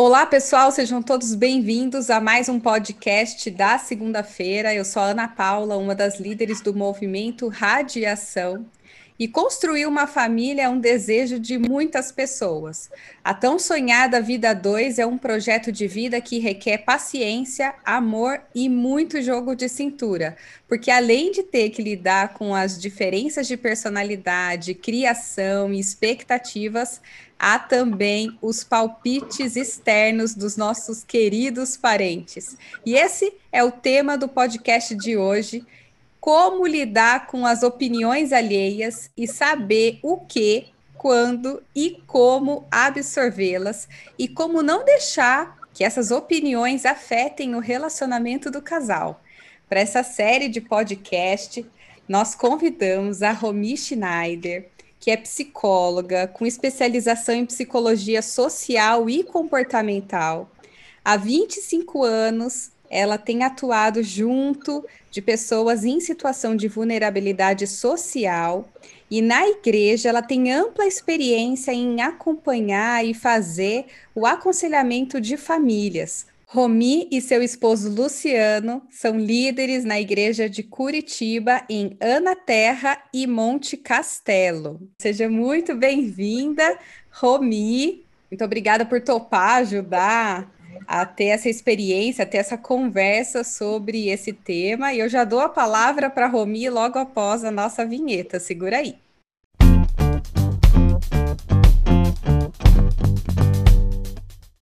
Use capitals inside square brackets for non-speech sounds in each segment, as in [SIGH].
Olá, pessoal, sejam todos bem-vindos a mais um podcast da segunda-feira. Eu sou a Ana Paula, uma das líderes do movimento Radiação. E construir uma família é um desejo de muitas pessoas. A tão sonhada Vida 2 é um projeto de vida que requer paciência, amor e muito jogo de cintura, porque além de ter que lidar com as diferenças de personalidade, criação e expectativas, há também os palpites externos dos nossos queridos parentes. E esse é o tema do podcast de hoje como lidar com as opiniões alheias e saber o que, quando e como absorvê-las e como não deixar que essas opiniões afetem o relacionamento do casal. Para essa série de podcast, nós convidamos a Romi Schneider, que é psicóloga com especialização em psicologia social e comportamental. Há 25 anos, ela tem atuado junto de pessoas em situação de vulnerabilidade social e na igreja ela tem ampla experiência em acompanhar e fazer o aconselhamento de famílias. Romi e seu esposo Luciano são líderes na igreja de Curitiba, em Ana Terra e Monte Castelo. Seja muito bem-vinda, Romi. Muito obrigada por topar ajudar a ter essa experiência, a ter essa conversa sobre esse tema. E eu já dou a palavra para a Romi logo após a nossa vinheta. Segura aí.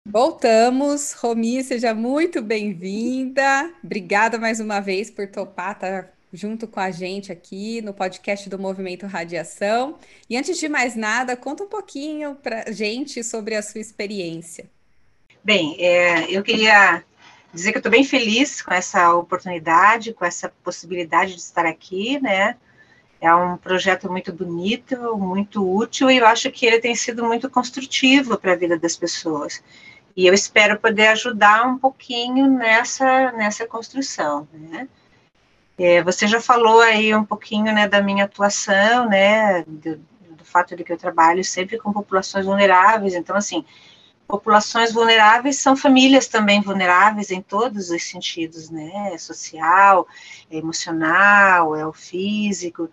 Voltamos. Romi, seja muito bem-vinda. Obrigada mais uma vez por topar estar junto com a gente aqui no podcast do Movimento Radiação. E antes de mais nada, conta um pouquinho para gente sobre a sua experiência. Bem, é, eu queria dizer que eu estou bem feliz com essa oportunidade, com essa possibilidade de estar aqui, né? É um projeto muito bonito, muito útil, e eu acho que ele tem sido muito construtivo para a vida das pessoas. E eu espero poder ajudar um pouquinho nessa, nessa construção, né? É, você já falou aí um pouquinho, né, da minha atuação, né, do, do fato de que eu trabalho sempre com populações vulneráveis, então, assim, populações vulneráveis são famílias também vulneráveis em todos os sentidos, né? É social, é emocional, é o físico.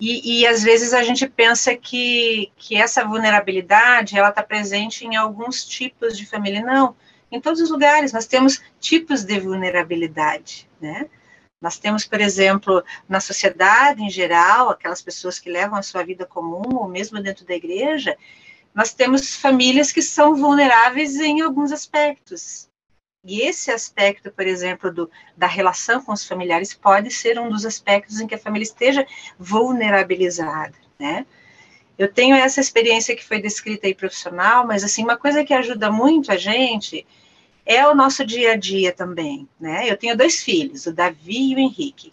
E, e, às vezes a gente pensa que, que essa vulnerabilidade ela está presente em alguns tipos de família. Não, em todos os lugares nós temos tipos de vulnerabilidade, né? Nós temos, por exemplo, na sociedade em geral, aquelas pessoas que levam a sua vida comum, ou mesmo dentro da igreja, nós temos famílias que são vulneráveis em alguns aspectos. E esse aspecto, por exemplo, do, da relação com os familiares, pode ser um dos aspectos em que a família esteja vulnerabilizada, né? Eu tenho essa experiência que foi descrita aí profissional, mas assim, uma coisa que ajuda muito a gente é o nosso dia a dia também, né? Eu tenho dois filhos, o Davi e o Henrique.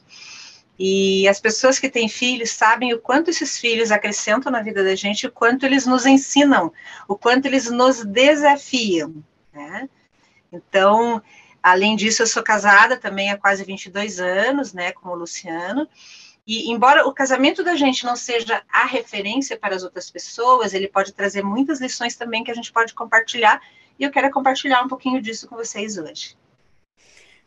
E as pessoas que têm filhos sabem o quanto esses filhos acrescentam na vida da gente, o quanto eles nos ensinam, o quanto eles nos desafiam, né? Então, além disso, eu sou casada também há quase 22 anos, né, com o Luciano, e embora o casamento da gente não seja a referência para as outras pessoas, ele pode trazer muitas lições também que a gente pode compartilhar, e eu quero compartilhar um pouquinho disso com vocês hoje.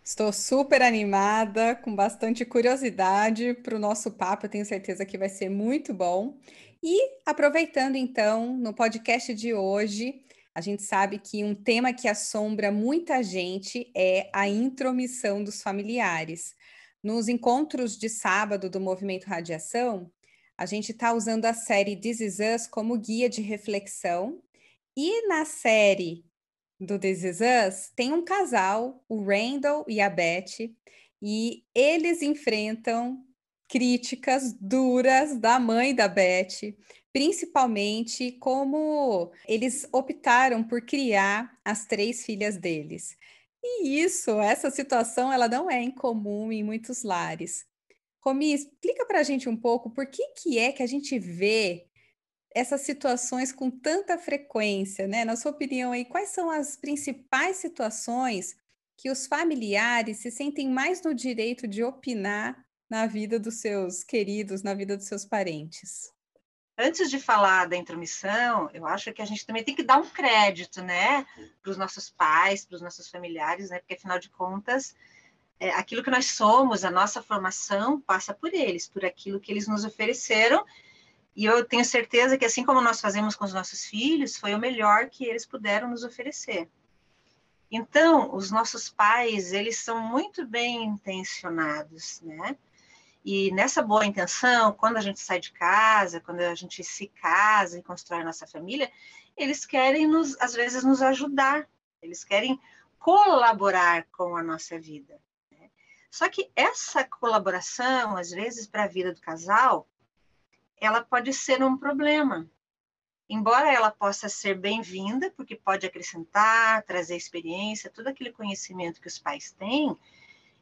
Estou super animada, com bastante curiosidade para o nosso papo. Eu tenho certeza que vai ser muito bom. E aproveitando então, no podcast de hoje, a gente sabe que um tema que assombra muita gente é a intromissão dos familiares. Nos encontros de sábado do Movimento Radiação, a gente está usando a série This Is Us como guia de reflexão. E na série do This Is Us, tem um casal, o Randall e a Beth, e eles enfrentam críticas duras da mãe da Beth, principalmente como eles optaram por criar as três filhas deles. E isso, essa situação, ela não é incomum em muitos lares. Romi, explica para a gente um pouco por que, que é que a gente vê essas situações com tanta frequência, né? Na sua opinião aí, quais são as principais situações que os familiares se sentem mais no direito de opinar na vida dos seus queridos, na vida dos seus parentes? antes de falar da intromissão, eu acho que a gente também tem que dar um crédito, né, para os nossos pais, para os nossos familiares, né, porque afinal de contas, é, aquilo que nós somos, a nossa formação passa por eles, por aquilo que eles nos ofereceram, e eu tenho certeza que assim como nós fazemos com os nossos filhos, foi o melhor que eles puderam nos oferecer. Então, os nossos pais, eles são muito bem intencionados, né? E nessa boa intenção, quando a gente sai de casa, quando a gente se casa e constrói a nossa família, eles querem nos, às vezes, nos ajudar. Eles querem colaborar com a nossa vida. Né? Só que essa colaboração, às vezes, para a vida do casal, ela pode ser um problema. Embora ela possa ser bem-vinda, porque pode acrescentar, trazer experiência, todo aquele conhecimento que os pais têm,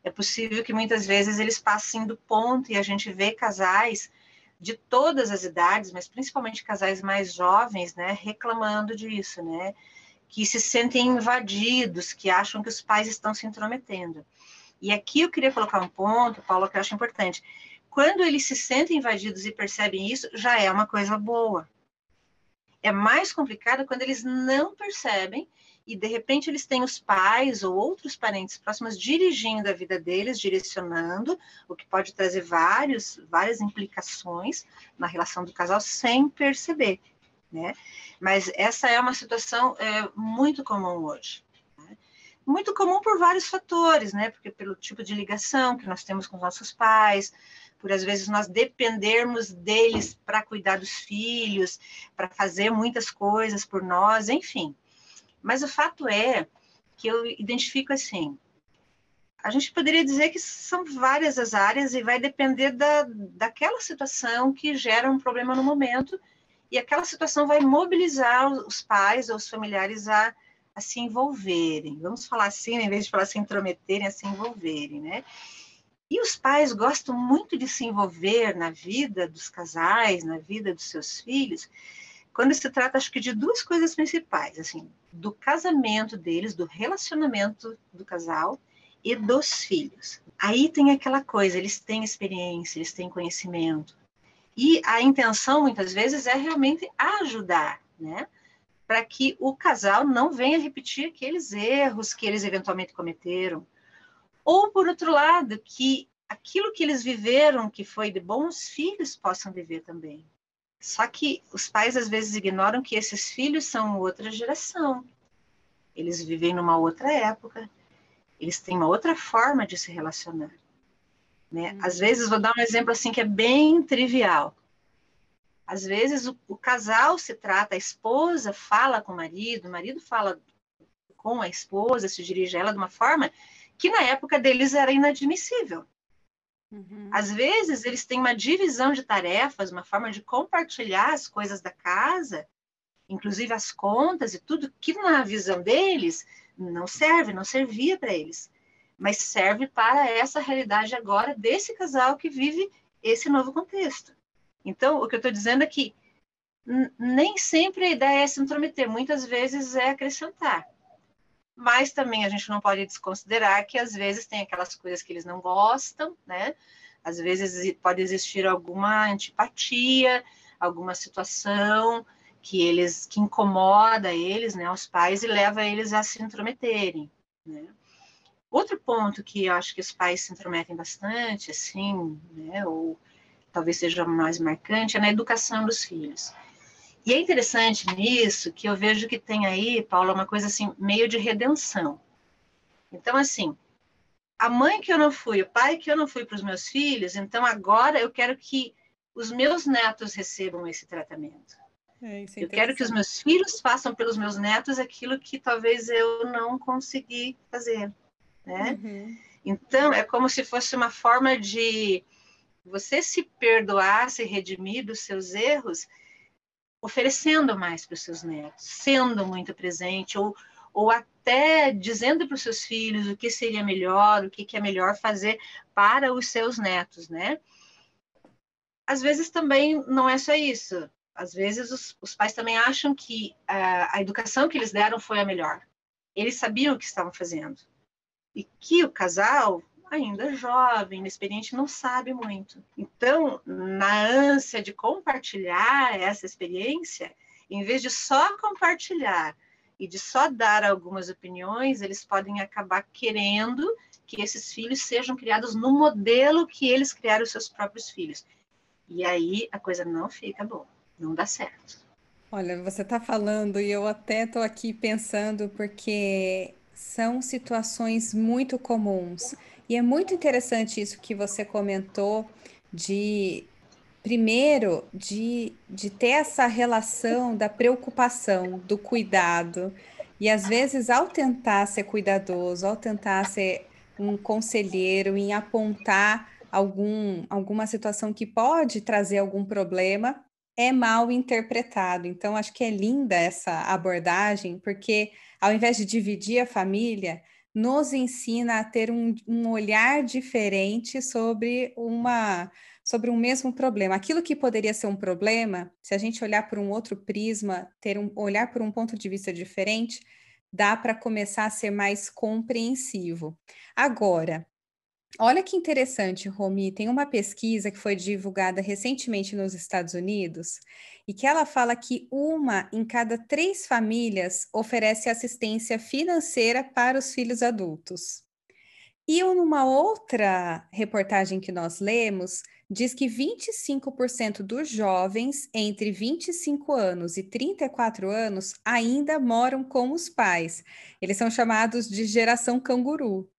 é possível que muitas vezes eles passem do ponto e a gente vê casais de todas as idades, mas principalmente casais mais jovens, né, reclamando disso, né, que se sentem invadidos, que acham que os pais estão se intrometendo. E aqui eu queria colocar um ponto, Paulo, que eu acho importante. Quando eles se sentem invadidos e percebem isso, já é uma coisa boa. É mais complicado quando eles não percebem e de repente eles têm os pais ou outros parentes próximos dirigindo a vida deles, direcionando, o que pode trazer vários, várias implicações na relação do casal sem perceber, né? Mas essa é uma situação é, muito comum hoje. Né? Muito comum por vários fatores, né? Porque pelo tipo de ligação que nós temos com os nossos pais, por às vezes nós dependermos deles para cuidar dos filhos, para fazer muitas coisas por nós, enfim. Mas o fato é que eu identifico assim, a gente poderia dizer que são várias as áreas e vai depender da, daquela situação que gera um problema no momento, e aquela situação vai mobilizar os pais ou os familiares a, a se envolverem. Vamos falar assim, em vez de falar se intrometerem, a se envolverem, né? E os pais gostam muito de se envolver na vida dos casais, na vida dos seus filhos, quando se trata, acho que, de duas coisas principais, assim, do casamento deles, do relacionamento do casal e dos filhos. Aí tem aquela coisa, eles têm experiência, eles têm conhecimento. E a intenção, muitas vezes, é realmente ajudar, né? Para que o casal não venha repetir aqueles erros que eles eventualmente cometeram. Ou, por outro lado, que aquilo que eles viveram, que foi de bom, os filhos possam viver também. Só que os pais às vezes ignoram que esses filhos são outra geração. Eles vivem numa outra época. Eles têm uma outra forma de se relacionar. Né? Hum. Às vezes, vou dar um exemplo assim que é bem trivial. Às vezes o, o casal se trata, a esposa fala com o marido, o marido fala com a esposa, se dirige a ela de uma forma que na época deles era inadmissível. Uhum. Às vezes, eles têm uma divisão de tarefas, uma forma de compartilhar as coisas da casa, inclusive as contas e tudo, que na visão deles não serve, não servia para eles, mas serve para essa realidade agora desse casal que vive esse novo contexto. Então, o que eu estou dizendo é que nem sempre a ideia é se intrometer, muitas vezes é acrescentar mas também a gente não pode desconsiderar que às vezes tem aquelas coisas que eles não gostam, né? Às vezes pode existir alguma antipatia, alguma situação que eles que incomoda eles, né, os pais e leva eles a se intrometerem, né? Outro ponto que eu acho que os pais se intrometem bastante, assim, né, ou talvez seja mais marcante, é na educação dos filhos. E é interessante nisso que eu vejo que tem aí, Paula, uma coisa assim, meio de redenção. Então, assim, a mãe que eu não fui, o pai que eu não fui para os meus filhos, então agora eu quero que os meus netos recebam esse tratamento. É, é eu quero que os meus filhos façam pelos meus netos aquilo que talvez eu não consegui fazer, né? Uhum. Então, é como se fosse uma forma de você se perdoar, se redimir dos seus erros oferecendo mais para os seus netos, sendo muito presente, ou, ou até dizendo para os seus filhos o que seria melhor, o que, que é melhor fazer para os seus netos, né? Às vezes também não é só isso. Às vezes os, os pais também acham que a, a educação que eles deram foi a melhor. Eles sabiam o que estavam fazendo. E que o casal, ainda jovem, inexperiente, não sabe muito. Então, na ânsia de compartilhar essa experiência, em vez de só compartilhar e de só dar algumas opiniões, eles podem acabar querendo que esses filhos sejam criados no modelo que eles criaram os seus próprios filhos. E aí a coisa não fica boa, não dá certo. Olha, você está falando e eu até estou aqui pensando porque são situações muito comuns. E é muito interessante isso que você comentou de primeiro de, de ter essa relação da preocupação, do cuidado. E às vezes, ao tentar ser cuidadoso, ao tentar ser um conselheiro, em apontar algum, alguma situação que pode trazer algum problema, é mal interpretado. Então, acho que é linda essa abordagem, porque ao invés de dividir a família, nos ensina a ter um, um olhar diferente sobre uma sobre um mesmo problema. Aquilo que poderia ser um problema, se a gente olhar por um outro prisma, ter um olhar por um ponto de vista diferente, dá para começar a ser mais compreensivo. Agora, olha que interessante, Romi, tem uma pesquisa que foi divulgada recentemente nos Estados Unidos e que ela fala que uma em cada três famílias oferece assistência financeira para os filhos adultos. E numa outra reportagem que nós lemos, diz que 25% dos jovens entre 25 anos e 34 anos ainda moram com os pais. Eles são chamados de geração canguru.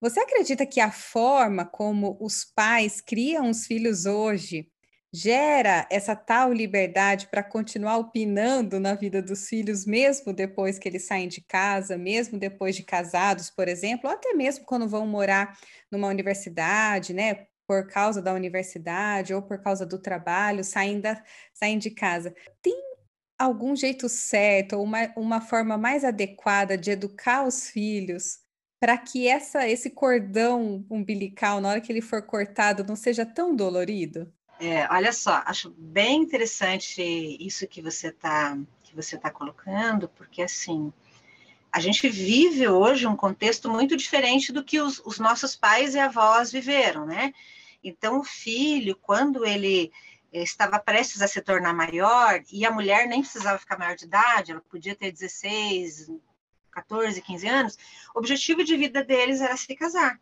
Você acredita que a forma como os pais criam os filhos hoje gera essa tal liberdade para continuar opinando na vida dos filhos, mesmo depois que eles saem de casa, mesmo depois de casados, por exemplo, ou até mesmo quando vão morar numa universidade, né? por causa da universidade ou por causa do trabalho, saem, saem de casa. Tem algum jeito certo ou uma, uma forma mais adequada de educar os filhos para que essa, esse cordão umbilical, na hora que ele for cortado, não seja tão dolorido? É, olha só, acho bem interessante isso que você está que você está colocando, porque assim a gente vive hoje um contexto muito diferente do que os, os nossos pais e avós viveram, né? Então, o filho, quando ele eh, estava prestes a se tornar maior, e a mulher nem precisava ficar maior de idade, ela podia ter 16, 14, 15 anos, o objetivo de vida deles era se casar.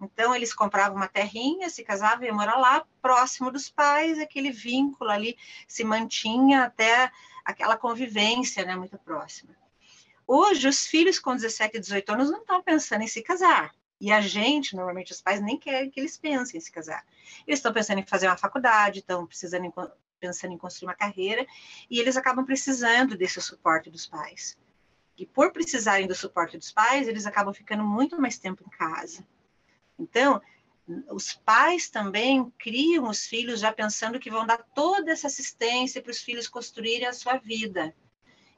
Então, eles compravam uma terrinha, se casavam, iam morar lá, próximo dos pais, aquele vínculo ali se mantinha até aquela convivência né, muito próxima. Hoje, os filhos com 17 e 18 anos não estão pensando em se casar. E a gente, normalmente os pais, nem querem que eles pensem em se casar. Eles estão pensando em fazer uma faculdade, estão precisando em, pensando em construir uma carreira, e eles acabam precisando desse suporte dos pais. E por precisarem do suporte dos pais, eles acabam ficando muito mais tempo em casa. Então, os pais também criam os filhos já pensando que vão dar toda essa assistência para os filhos construírem a sua vida.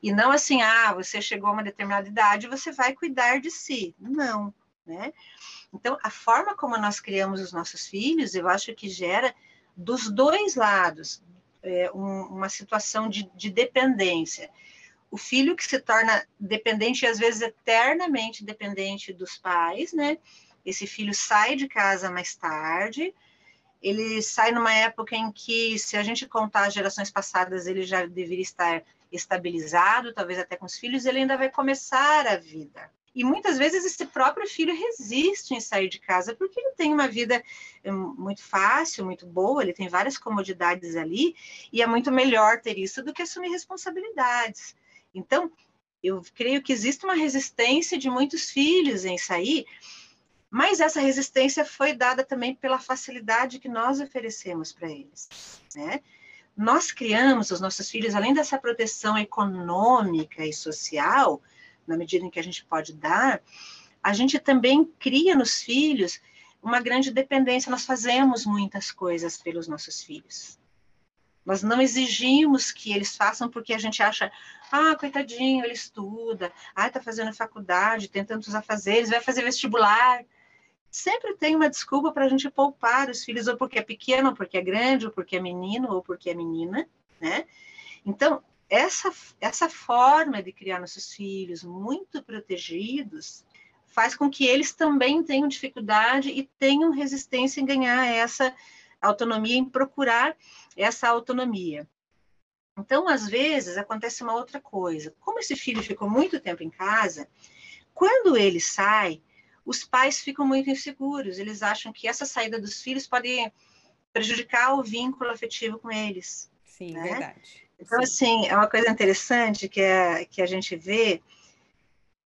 E não assim, ah, você chegou a uma determinada idade, você vai cuidar de si. Não né? Então, a forma como nós criamos os nossos filhos, eu acho que gera dos dois lados é, um, uma situação de, de dependência. O filho que se torna dependente, às vezes eternamente dependente dos pais, né? Esse filho sai de casa mais tarde, ele sai numa época em que, se a gente contar as gerações passadas, ele já deveria estar estabilizado, talvez até com os filhos, ele ainda vai começar a vida. E muitas vezes esse próprio filho resiste em sair de casa porque ele tem uma vida hum, muito fácil, muito boa, ele tem várias comodidades ali, e é muito melhor ter isso do que assumir responsabilidades. Então, eu creio que existe uma resistência de muitos filhos em sair, mas essa resistência foi dada também pela facilidade que nós oferecemos para eles, né? Nós criamos os nossos filhos, além dessa proteção econômica e social, na medida em que a gente pode dar, a gente também cria nos filhos uma grande dependência. Nós fazemos muitas coisas pelos nossos filhos. Nós não exigimos que eles façam porque a gente acha, ah, coitadinho, ele estuda, ah, está fazendo faculdade, tem tantos afazeres, vai fazer vestibular. Sempre tem uma desculpa para a gente poupar os filhos, ou porque é pequeno, ou porque é grande, ou porque é menino, ou porque é menina, né? Então, essa, essa forma de criar nossos filhos muito protegidos faz com que eles também tenham dificuldade e tenham resistência em ganhar essa autonomia, em procurar essa autonomia. Então, às vezes, acontece uma outra coisa. Como esse filho ficou muito tempo em casa, quando ele sai, os pais ficam muito inseguros. Eles acham que essa saída dos filhos pode prejudicar o vínculo afetivo com eles. Sim, né? verdade. Então, Sim. assim, é uma coisa interessante que, é, que a gente vê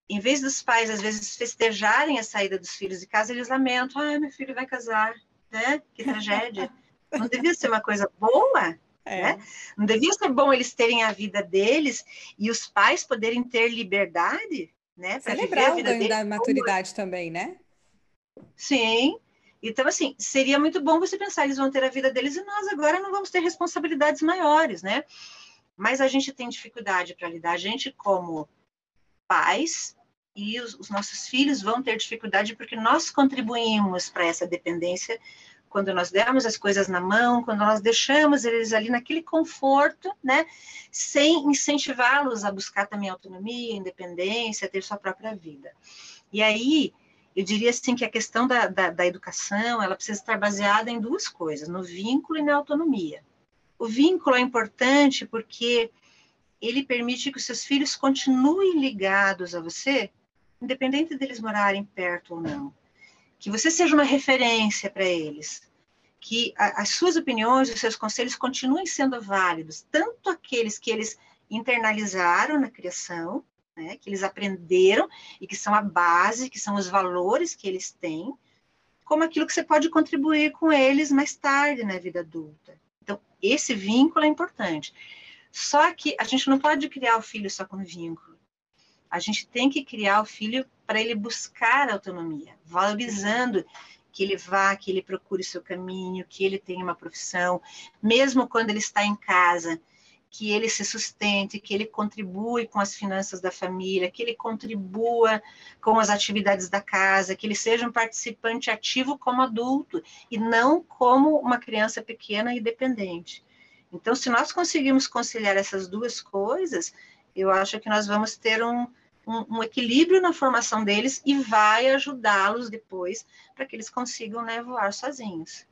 em vez dos pais, às vezes, festejarem a saída dos filhos de casa, eles lamentam, ah, meu filho vai casar, né? Que tragédia. [LAUGHS] Não devia ser uma coisa boa, é. né? Não devia ser bom eles terem a vida deles e os pais poderem ter liberdade, né? Celebrar o ganho da maturidade como... também, né? Sim. Então, assim, seria muito bom você pensar, eles vão ter a vida deles e nós agora não vamos ter responsabilidades maiores, né? Mas a gente tem dificuldade para lidar. A gente, como pais, e os, os nossos filhos vão ter dificuldade porque nós contribuímos para essa dependência quando nós demos as coisas na mão, quando nós deixamos eles ali naquele conforto, né, sem incentivá-los a buscar também autonomia, independência, ter sua própria vida. E aí, eu diria assim que a questão da, da, da educação, ela precisa estar baseada em duas coisas, no vínculo e na autonomia. O vínculo é importante porque ele permite que os seus filhos continuem ligados a você independente deles morarem perto ou não. Que você seja uma referência para eles. Que a, as suas opiniões, os seus conselhos continuem sendo válidos, tanto aqueles que eles internalizaram na criação, né, que eles aprenderam e que são a base, que são os valores que eles têm, como aquilo que você pode contribuir com eles mais tarde na vida adulta. Então, esse vínculo é importante. Só que a gente não pode criar o filho só com vínculo. A gente tem que criar o filho para ele buscar autonomia, valorizando que ele vá, que ele procure seu caminho, que ele tenha uma profissão, mesmo quando ele está em casa, que ele se sustente, que ele contribui com as finanças da família, que ele contribua com as atividades da casa, que ele seja um participante ativo como adulto e não como uma criança pequena e dependente. Então, se nós conseguirmos conciliar essas duas coisas, eu acho que nós vamos ter um, um, um equilíbrio na formação deles e vai ajudá-los depois para que eles consigam né, voar sozinhos.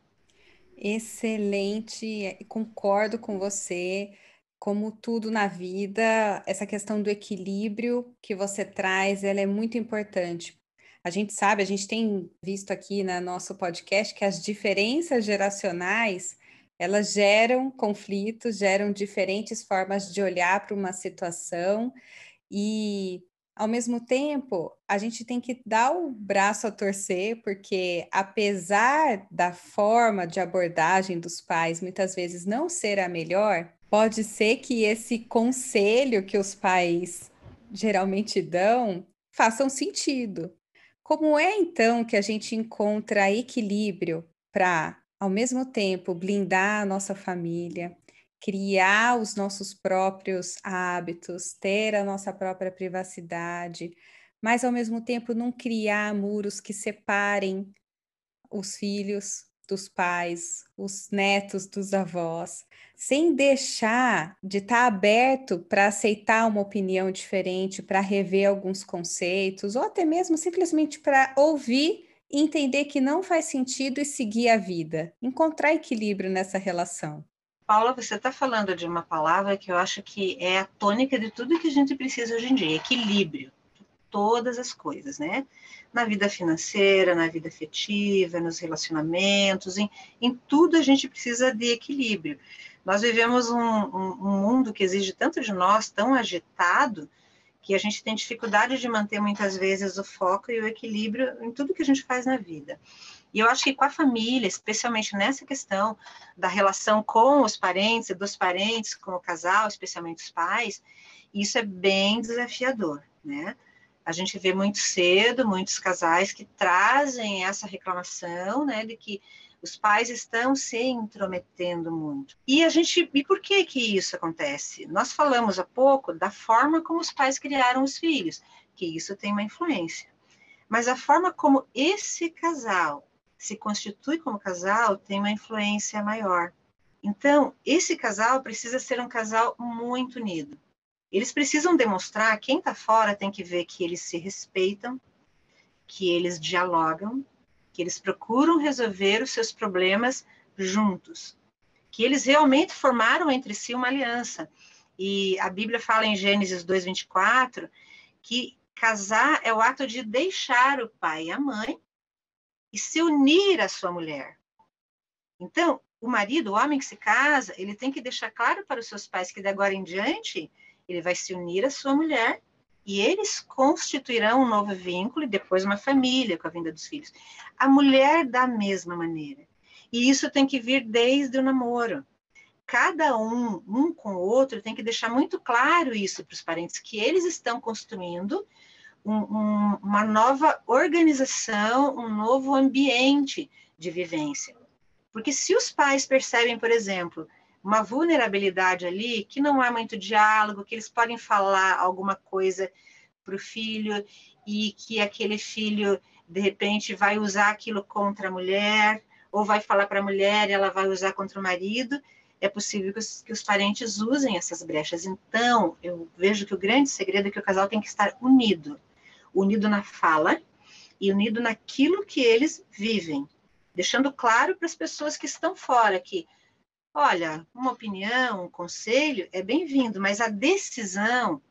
Excelente, concordo com você. Como tudo na vida, essa questão do equilíbrio que você traz, ela é muito importante. A gente sabe, a gente tem visto aqui no nosso podcast que as diferenças geracionais elas geram conflitos, geram diferentes formas de olhar para uma situação e ao mesmo tempo, a gente tem que dar o braço a torcer, porque apesar da forma de abordagem dos pais muitas vezes não ser a melhor, pode ser que esse conselho que os pais geralmente dão façam sentido. Como é então que a gente encontra equilíbrio para ao mesmo tempo, blindar a nossa família, criar os nossos próprios hábitos, ter a nossa própria privacidade, mas ao mesmo tempo não criar muros que separem os filhos dos pais, os netos dos avós, sem deixar de estar tá aberto para aceitar uma opinião diferente, para rever alguns conceitos, ou até mesmo simplesmente para ouvir entender que não faz sentido e seguir a vida, encontrar equilíbrio nessa relação. Paula, você está falando de uma palavra que eu acho que é a tônica de tudo que a gente precisa hoje em dia, equilíbrio. Todas as coisas, né? Na vida financeira, na vida afetiva, nos relacionamentos, em, em tudo a gente precisa de equilíbrio. Nós vivemos um, um, um mundo que exige tanto de nós, tão agitado, que a gente tem dificuldade de manter muitas vezes o foco e o equilíbrio em tudo que a gente faz na vida. E eu acho que com a família, especialmente nessa questão da relação com os parentes dos parentes, com o casal, especialmente os pais, isso é bem desafiador, né? A gente vê muito cedo muitos casais que trazem essa reclamação, né, de que os pais estão se intrometendo muito. E a gente, e por que que isso acontece? Nós falamos há pouco da forma como os pais criaram os filhos, que isso tem uma influência. Mas a forma como esse casal se constitui como casal tem uma influência maior. Então, esse casal precisa ser um casal muito unido. Eles precisam demonstrar, quem está fora tem que ver que eles se respeitam, que eles dialogam, que eles procuram resolver os seus problemas juntos, que eles realmente formaram entre si uma aliança. E a Bíblia fala em Gênesis 2:24 que casar é o ato de deixar o pai e a mãe e se unir à sua mulher. Então, o marido, o homem que se casa, ele tem que deixar claro para os seus pais que de agora em diante ele vai se unir à sua mulher e eles constituirão um novo vínculo e depois uma família com a vinda dos filhos. A mulher da mesma maneira. E isso tem que vir desde o namoro. Cada um, um com o outro, tem que deixar muito claro isso para os parentes, que eles estão construindo um, um, uma nova organização, um novo ambiente de vivência. Porque se os pais percebem, por exemplo, uma vulnerabilidade ali, que não há muito diálogo, que eles podem falar alguma coisa para o filho e que aquele filho, de repente, vai usar aquilo contra a mulher, ou vai falar para a mulher e ela vai usar contra o marido, é possível que os, que os, parentes usem essas brechas. Então, eu vejo que o grande segredo é que o casal tem que estar unido unido na fala e unido naquilo que eles vivem, deixando claro para as pessoas que estão fora que Olha, uma opinião, um conselho é bem-vindo, mas a decisão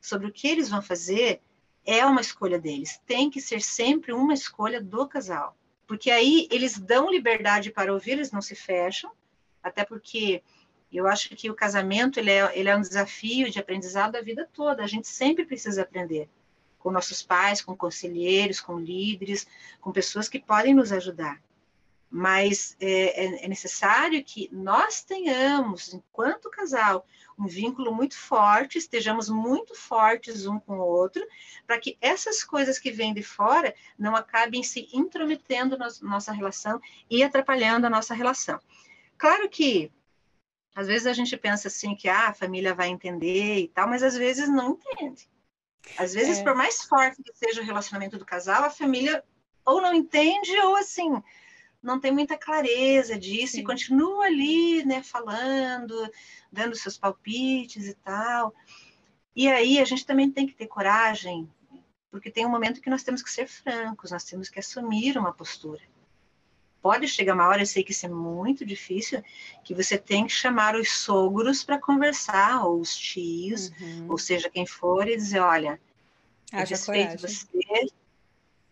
sobre o que eles vão fazer é uma escolha deles. Tem que ser sempre uma escolha do casal. Porque aí eles dão liberdade para ouvir, eles não se fecham, até porque eu acho que o casamento ele é, ele é um desafio de aprendizado a vida toda. A gente sempre precisa aprender com nossos pais, com conselheiros, com líderes, com pessoas que podem nos ajudar mas é, é, é, necessário que nós tenhamos, enquanto casal, um vínculo muito forte, estejamos muito fortes um com o outro, para que essas coisas que vêm de fora não acabem se intrometendo na nossa relação e atrapalhando a nossa relação. Claro que às vezes a gente pensa assim que ah, a família vai entender e tal, mas às vezes não entende. Às vezes, é. por mais forte que seja o relacionamento do casal, a família ou não entende ou assim não tem muita clareza disso Sim. e continua ali, né, falando, dando seus palpites e tal. E aí a gente também tem que ter coragem, porque tem um momento que nós temos que ser francos, nós temos que assumir uma postura. Pode chegar uma hora, eu sei que isso é muito difícil, que você tem que chamar os sogros para conversar, ou os tios, uhum. ou seja, quem for, e dizer, olha, eu respeito coragem. você,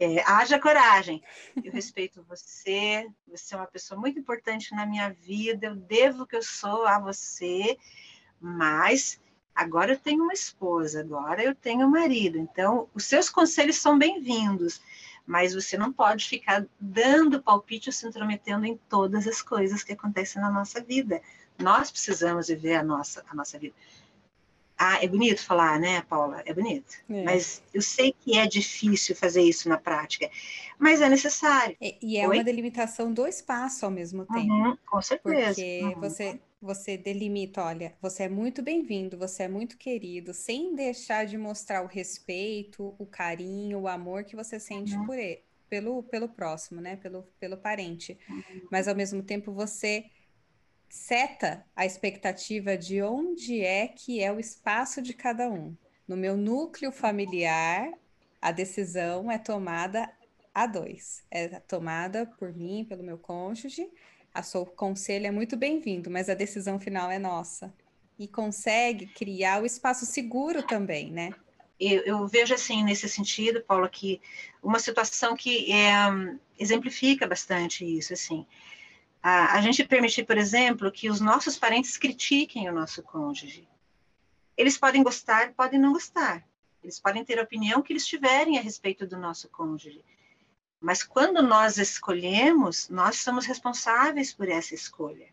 é, haja coragem. Eu respeito você, você é uma pessoa muito importante na minha vida, eu devo o que eu sou a você, mas agora eu tenho uma esposa, agora eu tenho um marido. Então, os seus conselhos são bem-vindos, mas você não pode ficar dando palpite ou se intrometendo em todas as coisas que acontecem na nossa vida. Nós precisamos viver a nossa, a nossa vida. Ah, é bonito falar, né, Paula? É bonito. É. Mas eu sei que é difícil fazer isso na prática, mas é necessário. E, e é Oi? uma delimitação do espaço ao mesmo tempo. Uhum, com certeza. Porque uhum. você, você delimita, olha, você é muito bem-vindo, você é muito querido, sem deixar de mostrar o respeito, o carinho, o amor que você sente uhum. por ele, pelo, pelo próximo, né? Pelo, pelo parente. Uhum. Mas ao mesmo tempo você seta a expectativa de onde é que é o espaço de cada um. No meu núcleo familiar, a decisão é tomada a dois. É tomada por mim, pelo meu cônjuge. A seu conselho é muito bem-vindo, mas a decisão final é nossa. E consegue criar o espaço seguro também, né? Eu, eu vejo assim, nesse sentido, Paula, que uma situação que é, exemplifica bastante isso, assim a, a gente permitir, por exemplo, que os nossos parentes critiquem o nosso cônjuge. Eles podem gostar, podem não gostar. Eles podem ter a opinião que eles tiverem a respeito do nosso cônjuge. Mas quando nós escolhemos, nós somos responsáveis por essa escolha.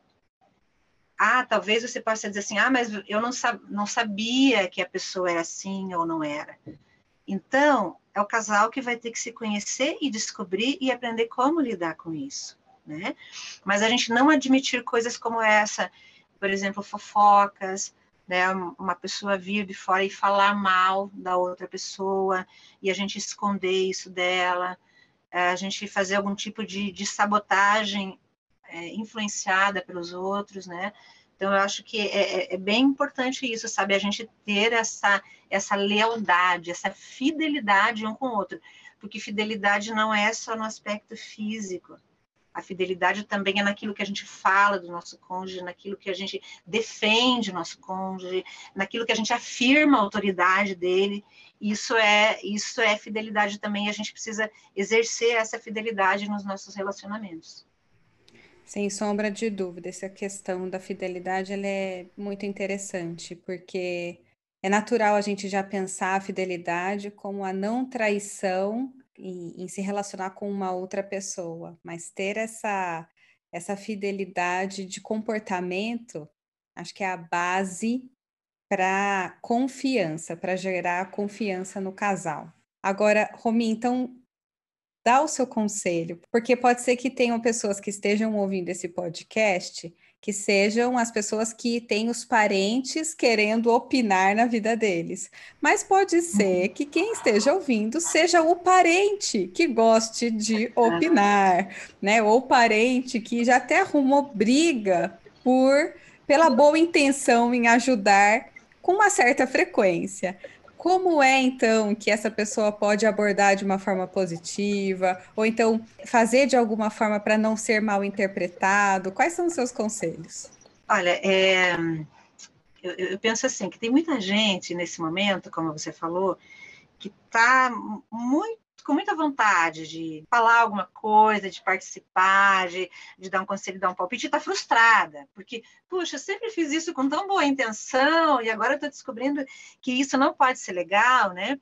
Ah, talvez você possa dizer assim: ah, mas eu não, sab não sabia que a pessoa era assim ou não era. Então, é o casal que vai ter que se conhecer e descobrir e aprender como lidar com isso né? Mas a gente não admitir coisas como essa, por exemplo, fofocas, né? Uma pessoa vir de fora e falar mal da outra pessoa e a gente esconder isso dela, a gente fazer algum tipo de, de sabotagem é, influenciada pelos outros, né? Então, eu acho que é, é, é, bem importante isso, sabe? A gente ter essa, essa lealdade, essa fidelidade um com o outro. Porque fidelidade não é só no aspecto físico. A fidelidade também é naquilo que a gente fala do nosso cônjuge, naquilo que a gente defende o nosso cônjuge, naquilo que a gente afirma a autoridade dele. Isso é, isso é fidelidade também. A gente precisa exercer essa fidelidade nos nossos relacionamentos. Sem sombra de dúvida, essa questão da fidelidade ela é muito interessante, porque é natural a gente já pensar a fidelidade como a não traição em, em se relacionar com uma outra pessoa, mas ter essa, essa fidelidade de comportamento, acho que é a base para confiança, para gerar confiança no casal. Agora, Romi, então dá o seu conselho, porque pode ser que tenham pessoas que estejam ouvindo esse podcast que sejam as pessoas que têm os parentes querendo opinar na vida deles. Mas pode ser que quem esteja ouvindo seja o parente que goste de opinar, né? Ou parente que já até arrumou briga por pela boa intenção em ajudar com uma certa frequência. Como é então que essa pessoa pode abordar de uma forma positiva, ou então fazer de alguma forma para não ser mal interpretado? Quais são os seus conselhos? Olha, é, eu, eu, penso assim que tem muita gente nesse momento, como você falou, que está muito com muita vontade de falar alguma coisa, de participar, de, de dar um conselho, dar um palpite, e está frustrada, porque, puxa, eu sempre fiz isso com tão boa intenção, e agora estou descobrindo que isso não pode ser legal, né?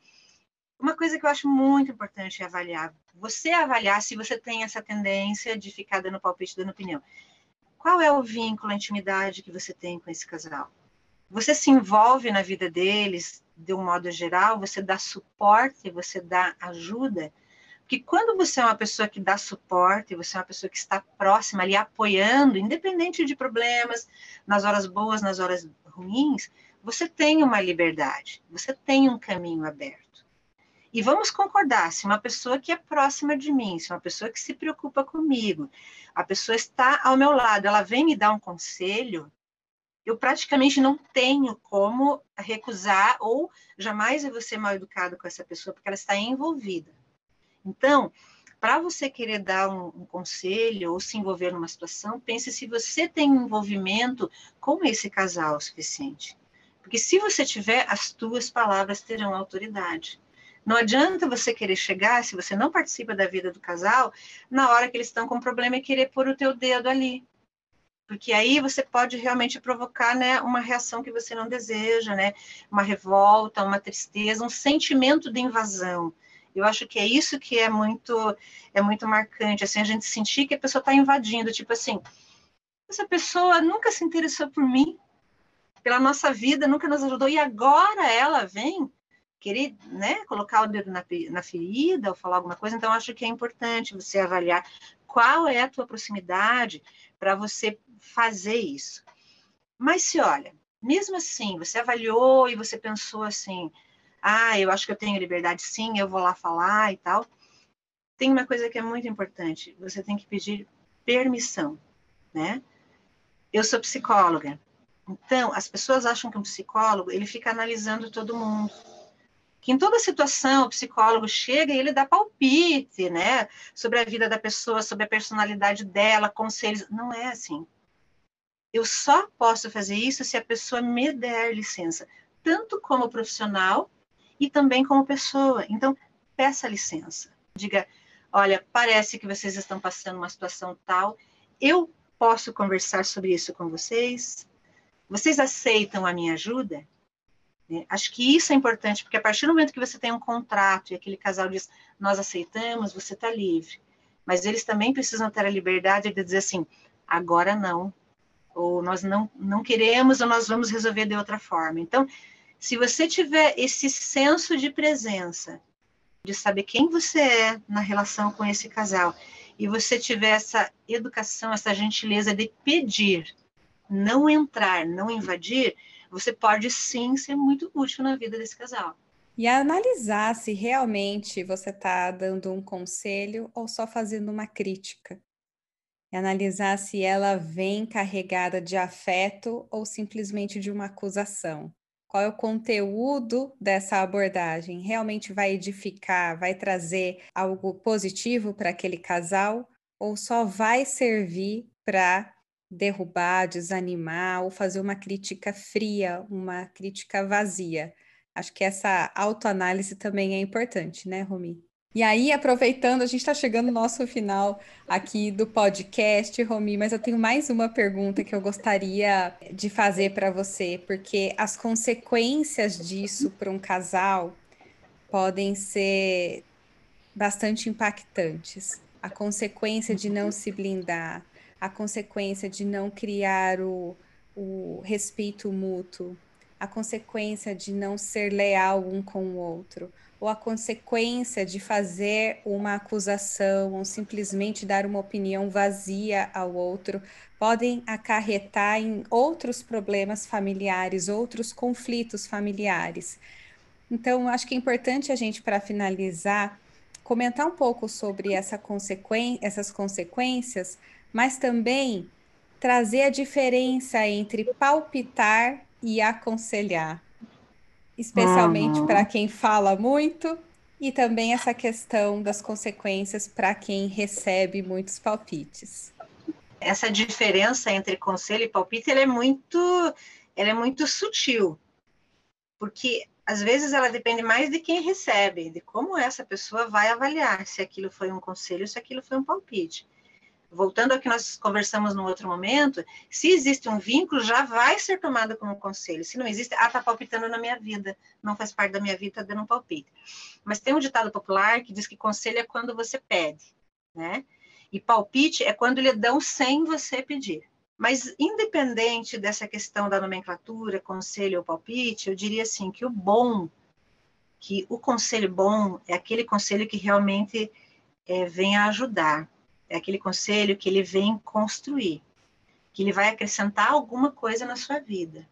Uma coisa que eu acho muito importante é avaliar. Você avaliar se você tem essa tendência de ficar dando palpite, dando opinião. Qual é o vínculo, a intimidade que você tem com esse casal? Você se envolve na vida deles, de um modo geral, você dá suporte, você dá ajuda. Porque quando você é uma pessoa que dá suporte, você é uma pessoa que está próxima ali, apoiando, independente de problemas, nas horas boas, nas horas ruins, você tem uma liberdade, você tem um caminho aberto. E vamos concordar, se uma pessoa que é próxima de mim, se uma pessoa que se preocupa comigo, a pessoa está ao meu lado, ela vem me dar um conselho, eu praticamente não tenho como recusar ou jamais eu vou ser mal educado com essa pessoa, porque ela está envolvida. Então, para você querer dar um, um, conselho ou se envolver numa situação, pense se você tem envolvimento com esse casal suficiente. Porque se você tiver, as tuas palavras terão autoridade. Não adianta você querer chegar, se você não participa da vida do casal, na hora que eles estão com problema e querer pôr o teu dedo ali porque aí você pode realmente provocar né, uma reação que você não deseja, né, uma revolta, uma tristeza, um sentimento de invasão. Eu acho que é isso que é muito é muito marcante, assim, a gente sentir que a pessoa está invadindo, tipo assim, essa pessoa nunca se interessou por mim, pela nossa vida, nunca nos ajudou, e agora ela vem querer, né, colocar o dedo na, na ferida ou falar alguma coisa, então acho que é importante você avaliar qual é a tua proximidade para você fazer isso. Mas se olha, mesmo assim, você avaliou e você pensou assim, ah, eu acho que eu tenho liberdade sim, eu vou lá falar e tal. Tem uma coisa que é muito importante, você tem que pedir permissão, né? Eu sou psicóloga, então as pessoas acham que um psicólogo ele fica analisando todo mundo que em toda situação o psicólogo chega e ele dá palpite, né, sobre a vida da pessoa, sobre a personalidade dela, conselhos. Não é assim. Eu só posso fazer isso se a pessoa me der licença, tanto como profissional e também como pessoa. Então, peça licença. Diga, olha, parece que vocês estão passando uma situação tal, eu posso conversar sobre isso com vocês? Vocês aceitam a minha ajuda? Né? Acho que isso é importante, porque a partir do momento que você tem um contrato e aquele casal diz, nós aceitamos, você está livre. Mas eles também precisam ter a liberdade de dizer assim, agora não, ou nós não, não queremos, ou nós vamos resolver de outra forma. Então, se você tiver esse senso de presença, de saber quem você é na relação com esse casal, e você tiver essa educação, essa gentileza de pedir, não entrar, não invadir, você pode sim ser muito útil na vida desse casal. E analisar se realmente você está dando um conselho ou só fazendo uma crítica. e analisar se ela vem carregada de afeto ou simplesmente de uma acusação. Qual é o conteúdo dessa abordagem? Realmente vai edificar, vai trazer algo positivo para aquele casal ou só vai servir para derrubar, desanimar ou fazer uma crítica fria, uma crítica vazia? Acho que essa autoanálise também é importante, né, Romi? E aí, aproveitando, a gente está chegando no nosso final aqui do podcast, Romi, mas eu tenho mais uma pergunta que eu gostaria de fazer para você, porque as consequências disso para um casal podem ser bastante impactantes. A consequência de não se blindar, a consequência de não criar o, o respeito mútuo, a consequência de não ser leal um com o outro, ou a consequência de fazer uma acusação ou simplesmente dar uma opinião vazia ao outro, podem acarretar em outros problemas familiares, outros conflitos familiares. Então, acho que é importante a gente, para finalizar, comentar um pouco sobre essa consequen essas consequências, mas também trazer a diferença entre palpitar e aconselhar, especialmente uhum. para quem fala muito e também essa questão das consequências para quem recebe muitos palpites. Essa diferença entre conselho e palpite ela é muito, ela é muito sutil, porque às vezes ela depende mais de quem recebe, de como essa pessoa vai avaliar se aquilo foi um conselho, se aquilo foi um palpite voltando ao que nós conversamos no outro momento, se existe um vínculo, já vai ser tomado como conselho. Se não existe, ah, tá palpitando na minha vida, não faz parte da minha vida, tá dando um palpite. Mas tem um ditado popular que diz que conselho é quando você pede, né? E palpite é quando lhe dão sem você pedir. Mas, independente dessa questão da nomenclatura, conselho ou palpite, eu diria assim que o bom, que o conselho bom é aquele conselho que realmente é, vem a ajudar, é aquele conselho que ele vem construir, que ele vai acrescentar alguma coisa na sua vida.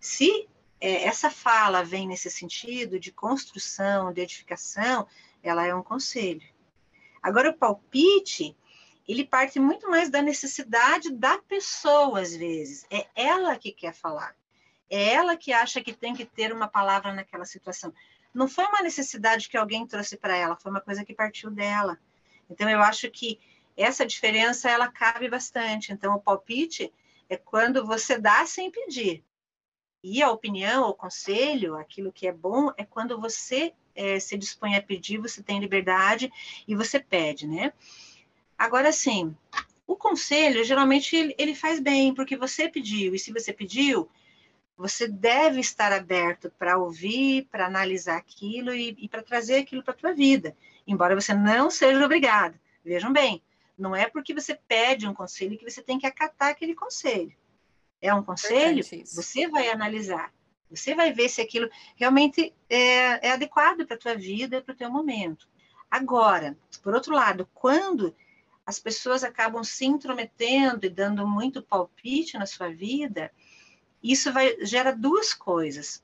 Se é, essa fala vem nesse sentido de construção, de edificação, ela é um conselho. Agora, o palpite, ele parte muito mais da necessidade da pessoa, às vezes. É ela que quer falar. É ela que acha que tem que ter uma palavra naquela situação. Não foi uma necessidade que alguém trouxe para ela, foi uma coisa que partiu dela. Então, eu acho que essa diferença, ela cabe bastante. Então, o palpite é quando você dá sem pedir. E a opinião, o conselho, aquilo que é bom, é quando você é, se dispõe a pedir, você tem liberdade e você pede, né? Agora, sim, o conselho, geralmente, ele, faz bem, porque você pediu, e se você pediu, você deve estar aberto para ouvir, para analisar aquilo e, e para trazer aquilo para a tua vida embora você não seja obrigado. Vejam bem, não é porque você pede um conselho que você tem que acatar aquele conselho. É um conselho, você vai analisar, você vai ver se aquilo realmente é, é adequado para a tua vida, para o teu momento. Agora, por outro lado, quando as pessoas acabam se intrometendo e dando muito palpite na sua vida, isso vai gera duas coisas.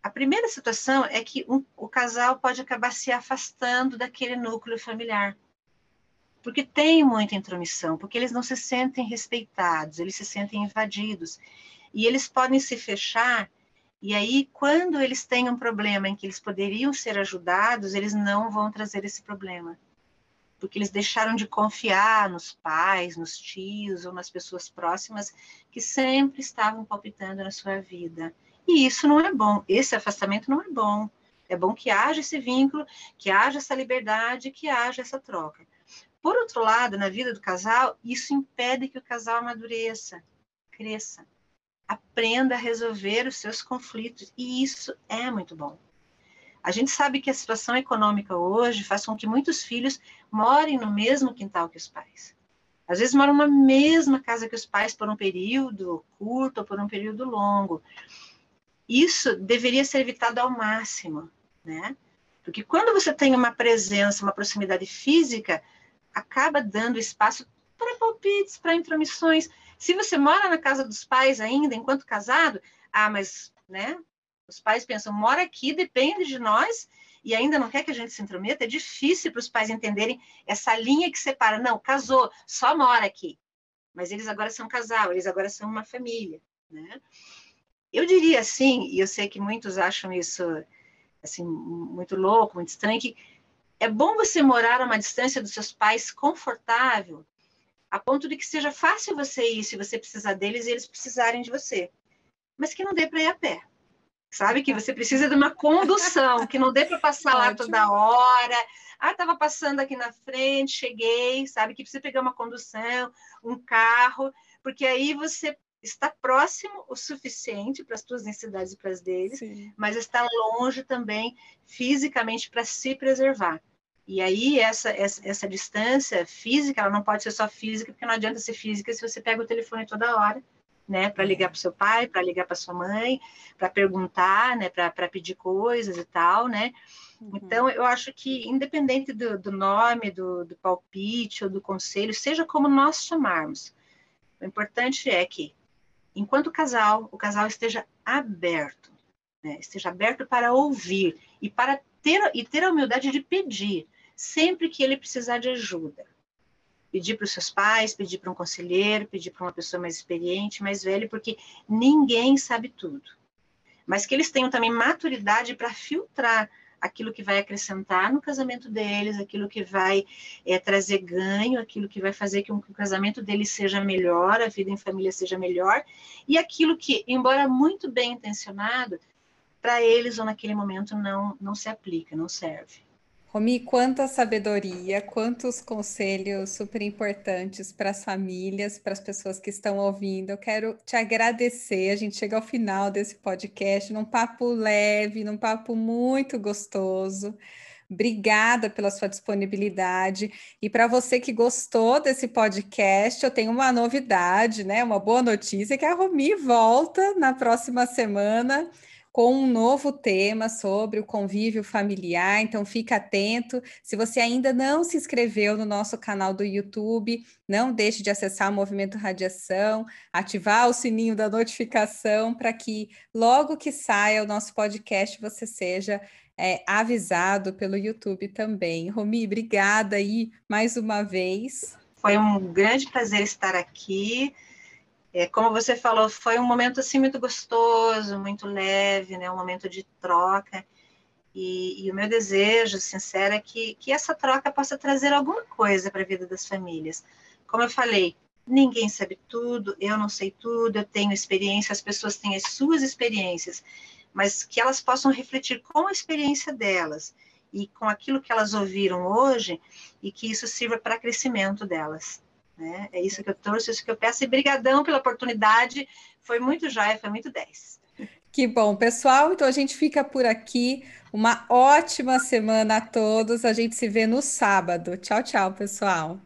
A primeira situação é que um, o casal pode acabar se afastando daquele núcleo familiar. Porque tem muita intromissão, porque eles não se sentem respeitados, eles se sentem invadidos. E eles podem se fechar, e aí, quando eles têm um problema em que eles poderiam ser ajudados, eles não vão trazer esse problema. Porque eles deixaram de confiar nos pais, nos tios ou nas pessoas próximas que sempre estavam palpitando na sua vida. E isso não é bom, esse afastamento não é bom. É bom que haja esse vínculo, que haja essa liberdade, que haja essa troca. Por outro lado, na vida do casal, isso impede que o casal amadureça, cresça, aprenda a resolver os seus conflitos, e isso é muito bom. A gente sabe que a situação econômica hoje faz com que muitos filhos morem no mesmo quintal que os pais. Às vezes moram na mesma casa que os pais por um período curto ou por um período longo isso deveria ser evitado ao máximo, né? Porque quando você tem uma presença, uma proximidade física, acaba dando espaço para palpites, para intromissões. Se você mora na casa dos pais ainda, enquanto casado, ah, mas, né? Os pais pensam, mora aqui, depende de nós, e ainda não quer que a gente se intrometa, é difícil para os pais entenderem essa linha que separa. Não, casou, só mora aqui. Mas eles agora são casal, eles agora são uma família, né? Eu diria assim, e eu sei que muitos acham isso assim muito louco, muito estranho, que é bom você morar a uma distância dos seus pais confortável, a ponto de que seja fácil você ir se você precisar deles e eles precisarem de você, mas que não dê para ir a pé. Sabe que você precisa de uma condução, que não dê para passar lá toda hora. Ah, estava passando aqui na frente, cheguei, sabe que precisa pegar uma condução, um carro, porque aí você está próximo o suficiente para as suas necessidades e para as deles, Sim. mas está longe também fisicamente para se preservar. E aí essa, essa, essa distância física, ela não pode ser só física, porque não adianta ser física se você pega o telefone toda hora, né, para ligar para o seu pai, para ligar para sua mãe, para perguntar, né, para pedir coisas e tal, né. Uhum. Então, eu acho que, independente do, do nome, do, do palpite ou do conselho, seja como nós chamarmos, o importante é que enquanto casal, o casal esteja aberto, né? esteja aberto para ouvir e para ter, e ter a humildade de pedir, sempre que ele precisar de ajuda. Pedir para os seus pais, pedir para um conselheiro, pedir para uma pessoa mais experiente, mais velha, porque ninguém sabe tudo. Mas que eles tenham também maturidade para filtrar aquilo que vai acrescentar no casamento deles, aquilo que vai é, trazer ganho, aquilo que vai fazer com que o casamento deles seja melhor, a vida em família seja melhor, e aquilo que, embora muito bem intencionado, para eles ou naquele momento não, não se aplica, não serve. Romi, quanta sabedoria, quantos conselhos super importantes para as famílias, para as pessoas que estão ouvindo. Eu quero te agradecer. A gente chega ao final desse podcast num papo leve, num papo muito gostoso. Obrigada pela sua disponibilidade. E para você que gostou desse podcast, eu tenho uma novidade, né? Uma boa notícia que a Romi volta na próxima semana com um novo tema sobre o convívio familiar, então fica atento. Se você ainda não se inscreveu no nosso canal do YouTube, não deixe de acessar o Movimento Radiação, ativar o sininho da notificação para que logo que saia o nosso podcast você seja é, avisado pelo YouTube também. Romi, obrigada aí mais uma vez. Foi um grande prazer estar aqui. É, como você falou, foi um momento assim muito gostoso, muito leve, né? Um momento de troca. E, e o meu desejo sincero é que, que essa troca possa trazer alguma coisa para a vida das famílias. Como eu falei, ninguém sabe tudo, eu não sei tudo, eu tenho experiência, as pessoas têm as suas experiências, mas que elas possam refletir com a experiência delas e com aquilo que elas ouviram hoje e que isso sirva para crescimento delas. Né? É isso que eu trouxe, isso que eu peço. E brigadão pela oportunidade. Foi muito joia, foi muito 10. Que bom, pessoal. Então a gente fica por aqui. Uma ótima semana a todos. A gente se vê no sábado. Tchau, tchau, pessoal.